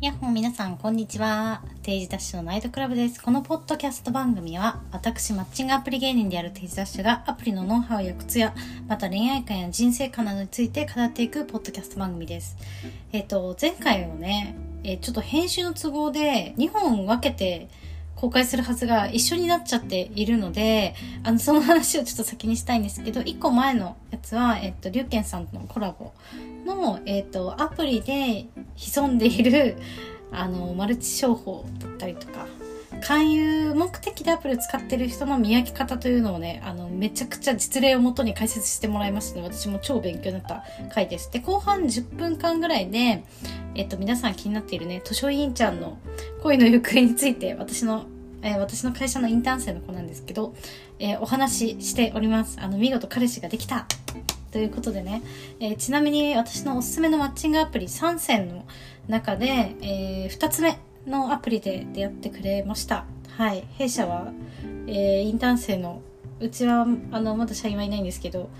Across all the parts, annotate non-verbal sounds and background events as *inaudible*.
やっほー皆さん、こんにちは。定時ダッシュのナイトクラブです。このポッドキャスト番組は、私、マッチングアプリ芸人である定時ダッシュが、アプリのノウハウや靴や、また恋愛観や人生観などについて語っていくポッドキャスト番組です。えっ、と、前回をね、えちょっと編集の都合で、2本分けて、公開するはずが一緒になっちゃっているので、あの、その話をちょっと先にしたいんですけど、一個前のやつは、えっと、リュウケンさんとのコラボの、えっと、アプリで潜んでいる、あの、マルチ商法だったりとか、勧誘目的でアプリを使ってる人の見分け方というのをね、あの、めちゃくちゃ実例をもとに解説してもらいましたので、私も超勉強になった回です。で、後半10分間ぐらいで、えっと、皆さん気になっているね、図書委員ちゃんの恋の行方について、私の、えー私の会社のインターン生の子なんですけど、えーお話ししております。あの、見事彼氏ができたということでね、えーちなみに私のおすすめのマッチングアプリ3選の中で、え2つ目のアプリで出会ってくれました。はい。弊社は、えーインターン生の、うちは、あの、まだ社員はいないんですけど、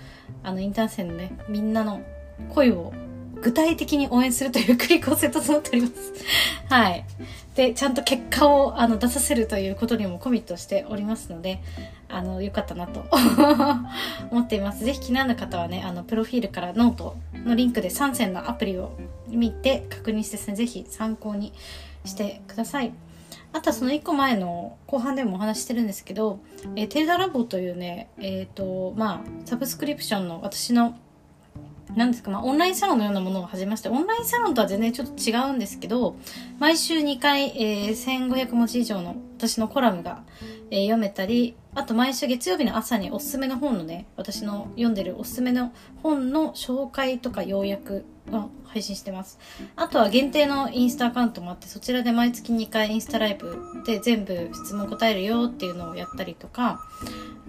あの、インターン生のね、みんなの恋を具体的に応援するというクリ構成整っております。*laughs* はい。で、ちゃんと結果をあの出させるということにもコミットしておりますので、あの、よかったなと *laughs* 思っています。ぜひ気になる方はね、あの、プロフィールからノートのリンクで3選のアプリを見て確認してですね、ぜひ参考にしてください。あとはその1個前の後半でもお話してるんですけど、えーテルダラボというね、えっ、と、まあ、サブスクリプションの私のなんですか、まあ、オンラインサロンのようなものを始めまして、オンラインサロンとは全然ちょっと違うんですけど、毎週2回、えー1500文字以上の私のコラムが、えー読めたり、あと毎週月曜日の朝におすすめの本のね、私の読んでるおすすめの本の紹介とか要約を配信してます。あとは限定のインスタアカウントもあって、そちらで毎月2回インスタライブで全部質問答えるよっていうのをやったりとか、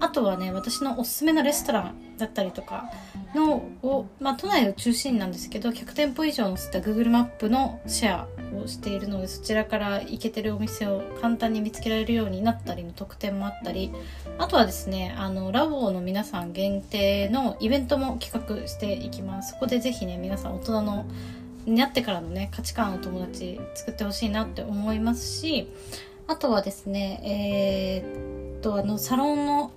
あとはね、私のおすすめのレストランだったりとかのを、まあ、都内を中心なんですけど、100店舗以上載せた Google マップのシェアをしているので、そちらから行けてるお店を簡単に見つけられるようになったりの特典もあったり、あとはですね、あの、ラボの皆さん限定のイベントも企画していきます。そこでぜひね、皆さん大人のになってからのね、価値観の友達作ってほしいなって思いますし、あとはですね、えーっと、あの、サロンの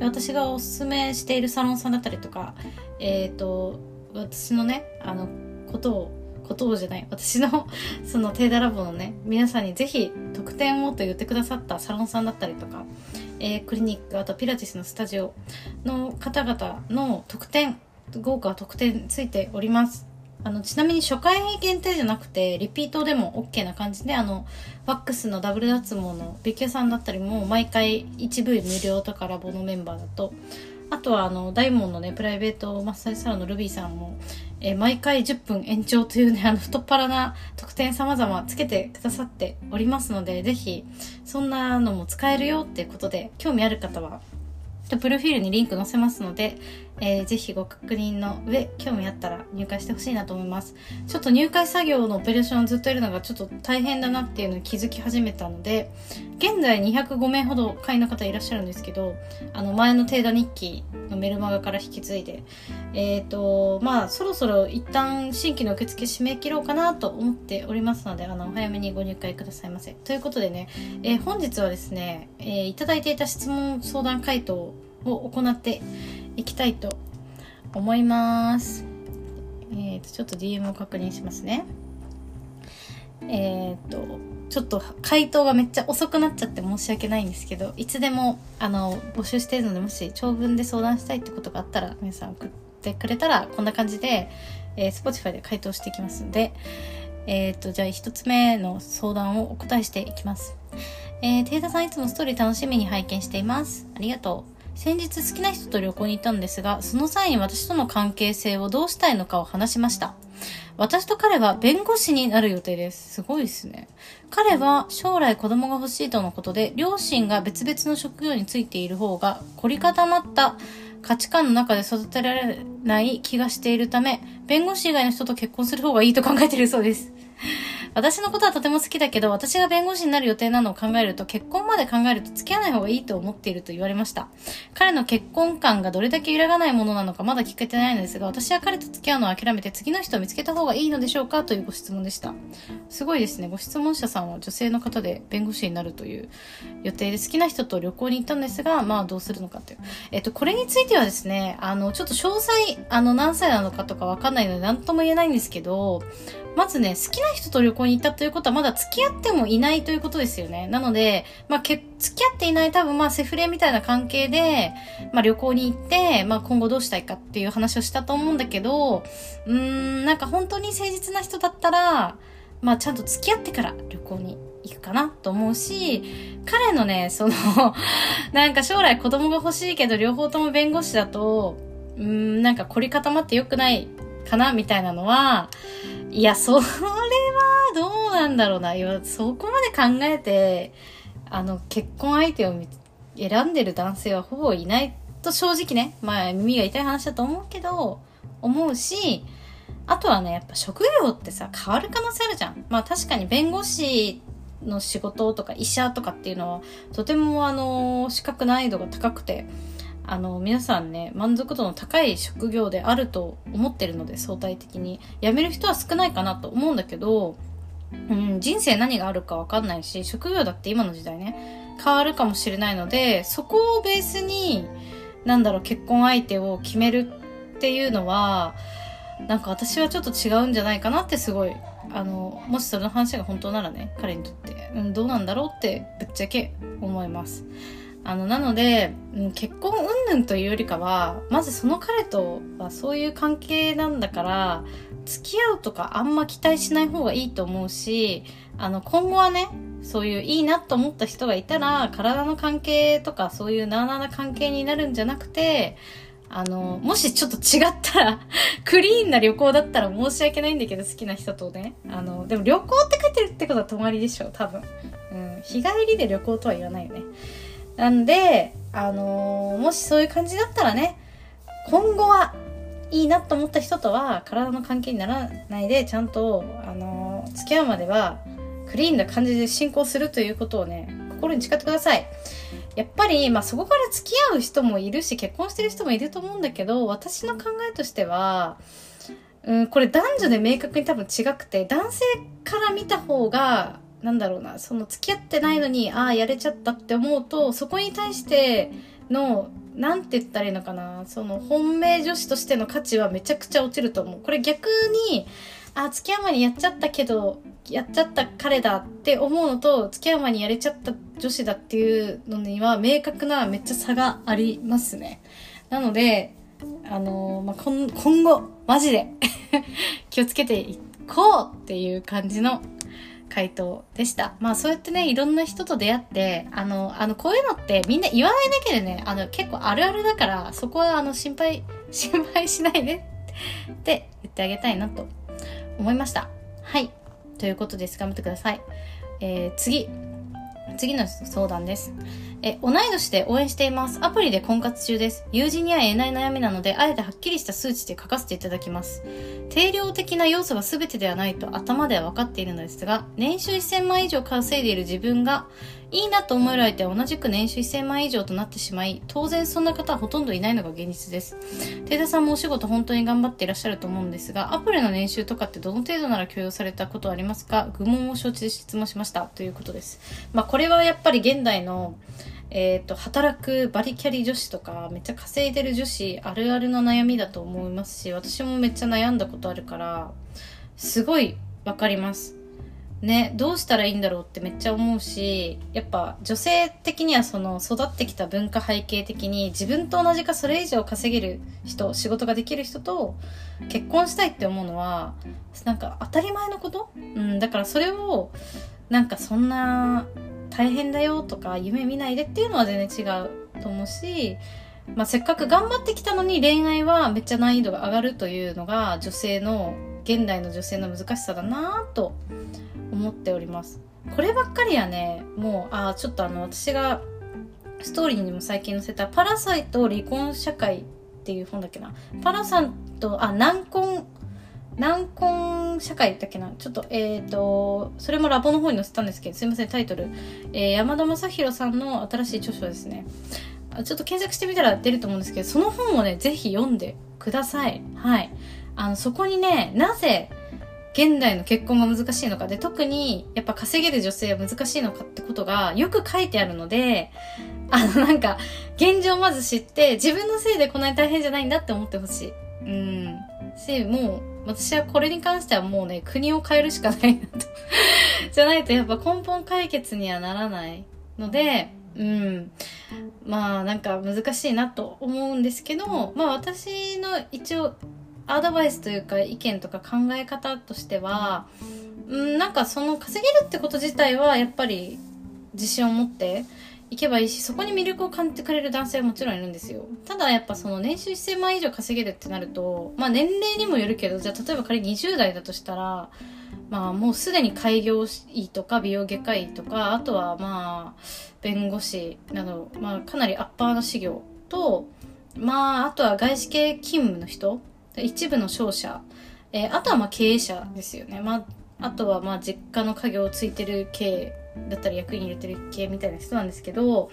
私がおすすめしているサロンさんだったりとか、えっ、と、私のね、あの、ことを、ことをじゃない、私の、*laughs* その、テーダラボのね、皆さんにぜひ特典をと言ってくださったサロンさんだったりとか、えークリニック、あとピラティスのスタジオの方々の特典、豪華特典ついております。あの、ちなみに初回限定じゃなくて、リピートでも OK な感じで、あの、ワックスのダブル脱毛のビキュさんだったりも、毎回一部無料とかラボのメンバーだと、あとはあの、大門のね、プライベートマッサージサロンのルビーさんも、えー毎回10分延長というね、あの、太っ腹な特典様々つけてくださっておりますので、ぜひ、そんなのも使えるよっていうことで、興味ある方は、プロフィールにリンク載せますので、えーぜひご確認の上、興味あったら入会してほしいなと思います。ちょっと入会作業のオペレーションをずっとやるのがちょっと大変だなっていうのに気づき始めたので、現在205名ほど会員の方いらっしゃるんですけど、あの前のテーダ日記のメルマガから引き継いで、えっ、と、まあそろそろ一旦新規の受付締め切ろうかなと思っておりますので、あの、お早めにご入会くださいませ。ということでね、えー本日はですね、えーいただいていた質問相談回答を行っていきたいと思います。えーと、ちょっと DM を確認しますね。えっ、と、ちょっと回答がめっちゃ遅くなっちゃって申し訳ないんですけど、いつでも、あの、募集しているので、もし長文で相談したいってことがあったら、皆さん送ってくれたら、こんな感じで、えー、Spotify で回答していきますので、えっ、と、じゃあ一つ目の相談をお答えしていきます。えー、テイタさんいつもストーリー楽しみに拝見しています。ありがとう。先日好きな人と旅行に行ったんですが、その際に私との関係性をどうしたいのかを話しました。私と彼は弁護士になる予定です。すごいですね。彼は将来子供が欲しいとのことで、両親が別々の職業についている方が凝り固まった価値観の中で育てられない気がしているため、弁護士以外の人と結婚する方がいいと考えているそうです。私のことはとても好きだけど、私が弁護士になる予定なのを考えると、結婚まで考えると付き合わない方がいいと思っていると言われました。彼の結婚観がどれだけ揺らがないものなのかまだ聞けてないのですが、私は彼と付き合うのを諦めて次の人を見つけた方がいいのでしょうかというご質問でした。すごいですね。ご質問者さんは女性の方で弁護士になるという予定で好きな人と旅行に行ったんですが、まあどうするのかという。えっと、これについてはですね、あの、ちょっと詳細、あの、何歳なのかとかわかんないので何とも言えないんですけど、まずね、好きな人と旅行に行ったということはまだ付き合ってもいないということですよね。なので、まあ、け、付き合っていない多分まあセフレみたいな関係で、まあ旅行に行って、まあ今後どうしたいかっていう話をしたと思うんだけど、うーん、なんか本当に誠実な人だったら、まあちゃんと付き合ってから旅行に行くかなと思うし、彼のね、その *laughs* なんか将来子供が欲しいけど両方とも弁護士だと、うーん、なんか凝り固まって良くないかなみたいなのは、いや、それはどうなんだろうな。いや、そこまで考えて、あの、結婚相手を選んでる男性はほぼいないと正直ね、まあ耳が痛い話だと思うけど、思うし、あとはね、やっぱ職業ってさ、変わる可能性あるじゃん。まあ確かに弁護士の仕事とか医者とかっていうのは、とてもあの、資格難易度が高くて、あの、皆さんね、満足度の高い職業であると思ってるので、相対的に。辞める人は少ないかなと思うんだけど、うん、人生何があるかわかんないし、職業だって今の時代ね、変わるかもしれないので、そこをベースに、なんだろう、結婚相手を決めるっていうのは、なんか私はちょっと違うんじゃないかなってすごい、あの、もしその話が本当ならね、彼にとって、うん、どうなんだろうってぶっちゃけ思います。あの、なので、うん、結婚云々というよりかは、まずその彼とはそういう関係なんだから、付き合うとかあんま期待しない方がいいと思うし、あの、今後はね、そういういいなと思った人がいたら、体の関係とかそういうなあなあな関係になるんじゃなくて、あの、もしちょっと違ったら *laughs* クリーンな旅行だったら申し訳ないんだけど、好きな人とね。あの、でも旅行って書いてるってことは泊まりでしょ、多分。うん。日帰りで旅行とは言わないよね。なんで、あのー、もしそういう感じだったらね、今後はいいなと思った人とは体の関係にならないで、ちゃんと、あのー、付き合うまでは、クリーンな感じで進行するということをね、心に誓ってください。やっぱり、まあそこから付き合う人もいるし、結婚してる人もいると思うんだけど、私の考えとしては、うん、これ男女で明確に多分違くて、男性から見た方が、なんだろうな、その付き合ってないのに、ああ、やれちゃったって思うと、そこに対しての、なんて言ったらいいのかな、その本命女子としての価値はめちゃくちゃ落ちると思う。これ逆に、あ、付き合う前にやっちゃったけど、やっちゃった彼だって思うのと、付き合う前にやれちゃった女子だっていうのには、明確なめっちゃ差がありますね。なので、あのー、まあ、今後、マジで *laughs* 気をつけていこうっていう感じの回答でした。まあそうやってね、いろんな人と出会って、あの、あの、こういうのってみんな言わないだけでね、あの、結構あるあるだから、そこはあの、心配、*laughs* 心配しないでって言ってあげたいなと思いました。はい。ということです。頑張ってください。えー、次。次の相談です。え、同い年で応援しています。アプリで婚活中です。友人には言えない悩みなので、あえてはっきりした数値で書かせていただきます。定量的な要素が全てではないと頭では分かっているのですが、年収1000万以上稼いでいる自分が、いいなと思える相手は同じく年収1000万以上となってしまい、当然そんな方はほとんどいないのが現実です。テ田さんもお仕事本当に頑張っていらっしゃると思うんですが、アプリの年収とかってどの程度なら許容されたことはありますか？愚問を承知で質問しました。ということです。まあこれはやっぱり現代の、えっ、ー、と、働くバリキャリ女子とか、めっちゃ稼いでる女子、あるあるの悩みだと思いますし、私もめっちゃ悩んだことあるから、すごいわかります。ね、どうしたらいいんだろうってめっちゃ思うし、やっぱ女性的にはその育ってきた文化背景的に自分と同じかそれ以上稼げる人、仕事ができる人と結婚したいって思うのは、なんか当たり前のこと？うん、だからそれを、なんかそんな大変だよとか夢見ないでっていうのは全然違うと思うし、まあ、せっかく頑張ってきたのに恋愛はめっちゃ難易度が上がるというのが女性の現代の女性の難しさだなと思っておりますこればっかりはねもうあちょっとあの私がストーリーにも最近載せた「パラサイト離婚社会」っていう本だっけなパラサイトあ難婚難婚社会だっけなちょっと、えっ、ー、と、それもラボの方に載せたんですけど、すいません、タイトル。えー、山田正宏さんの新しい著書ですね。ちょっと検索してみたら出ると思うんですけど、その本をね、ぜひ読んでください。はい。あの、そこにね、なぜ、現代の結婚が難しいのかで、特にやっぱ稼げる女性は難しいのかってことがよく書いてあるので、あのなんか、現状まず知って、自分のせいでこんなに大変じゃないんだって思ってほしい。うん。し、もう、私はこれに関してはもうね、国を変えるしかないなと *laughs* じゃないとやっぱ根本解決にはならないので、うん。まあなんか難しいなと思うんですけど、まあ私の一応アドバイスというか意見とか考え方としては、うん、なんかその稼げるってこと自体はやっぱり自信を持っていけばいいし、そこに魅力を感じてくれる男性はもちろんいるんですよ。ただやっぱその年収1000万以上稼げるってなると、まあ年齢にもよるけど、じゃあ例えば仮に20代だとしたら、まあもうすでに開業医とか美容外科医とか、あとはまあ弁護士など、まあかなりアッパーな事業と、まああとは外資系勤務の人、一部の商社、えー、あとはまあ経営者ですよね。まああとはまあ実家の家業をついてる経営だったり役に入れてる系みたいな人なんですけど、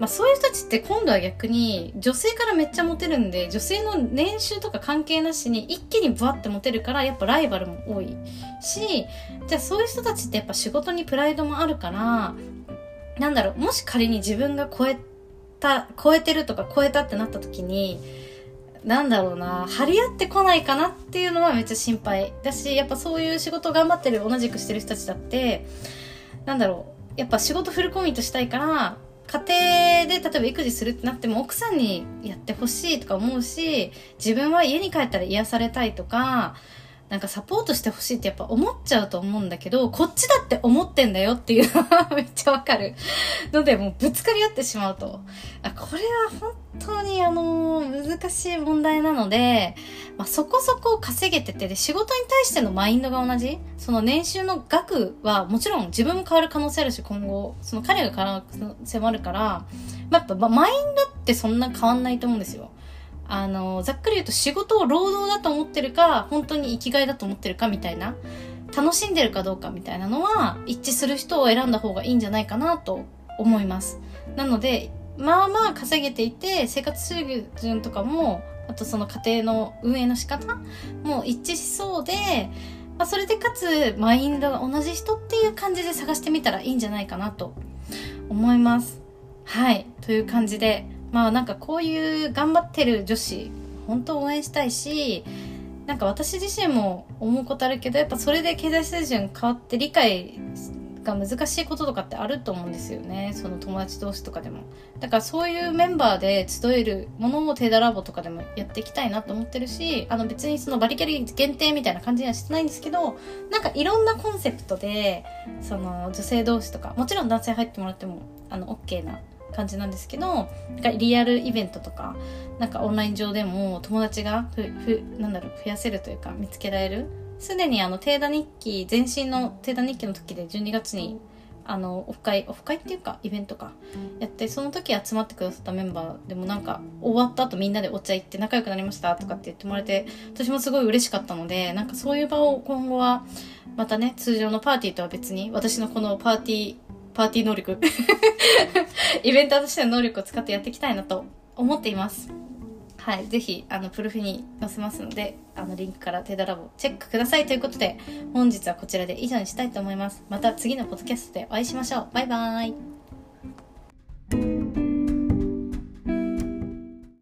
まあそういう人たちって今度は逆に女性からめっちゃモテるんで、女性の年収とか関係なしに一気にブワってモテるからやっぱライバルも多いし、じゃあそういう人たちってやっぱ仕事にプライドもあるから、なんだろう、もし仮に自分が超えた、超えてるとか超えたってなった時に、なんだろうな、張り合ってこないかなっていうのはめっちゃ心配。だし、やっぱそういう仕事頑張ってる、同じくしてる人たちだって、なんだろうやっぱ仕事フルコミットしたいから家庭で例えば育児するってなっても奥さんにやってほしいとか思うし自分は家に帰ったら癒されたいとかなんかサポートしてほしいってやっぱ思っちゃうと思うんだけど、こっちだって思ってんだよっていうのは *laughs* めっちゃわかる。ので、もうぶつかり合ってしまうと。あこれは本当にあの難しい問題なので、まあ、そこそこ稼げてて、で、仕事に対してのマインドが同じ？その年収の額はもちろん自分も変わる可能性あるし、今後、その彼が変わる可能性もあるから、まあ、やっぱマインドってそんな変わんないと思うんですよ。あの、ざっくり言うと仕事を労働だと思ってるか、本当に生きがいだと思ってるかみたいな、楽しんでるかどうかみたいなのは、一致する人を選んだ方がいいんじゃないかなと思います。なので、まあまあ稼げていて、生活水準とかも、あとその家庭の運営の仕方も一致しそうで、まあ、それでかつマインドが同じ人っていう感じで探してみたらいいんじゃないかなと思います。はい。という感じで、まあなんかこういう頑張ってる女子本当応援したいしなんか私自身も思うことあるけどやっぱそれで経済水準変わって理解が難しいこととかってあると思うんですよね。その友達同士とかでも。だからそういうメンバーで集えるものもテーダラボとかでもやっていきたいなと思ってるしあの別にそのバリキャリ限定みたいな感じにはしてないんですけどなんかいろんなコンセプトでその女性同士とかもちろん男性入ってもらってもあの OK な感じなんですけど、なんかリアルイベントとか、なんかオンライン上でも友達がふ、ふ、なんだろう、増やせるというか見つけられる。すでにあの、テーダ日記、前身のテーダ日記の時で12月に、あの、オフ会、オフ会っていうか、イベントか、やって、その時集まってくださったメンバーでもなんか、終わった後みんなでお茶行って仲良くなりましたとかって言ってもらえて、私もすごい嬉しかったので、なんかそういう場を今後は、またね、通常のパーティーとは別に、私のこのパーティー、パーティー能力 *laughs* イベンターとしての能力を使ってやっていきたいなと思っています。はい。ぜひ、あの、プルフに載せますので、あの、リンクからテダラボチェックくださいということで、本日はこちらで以上にしたいと思います。また次のポッドキャストでお会いしましょう。バイバーイ。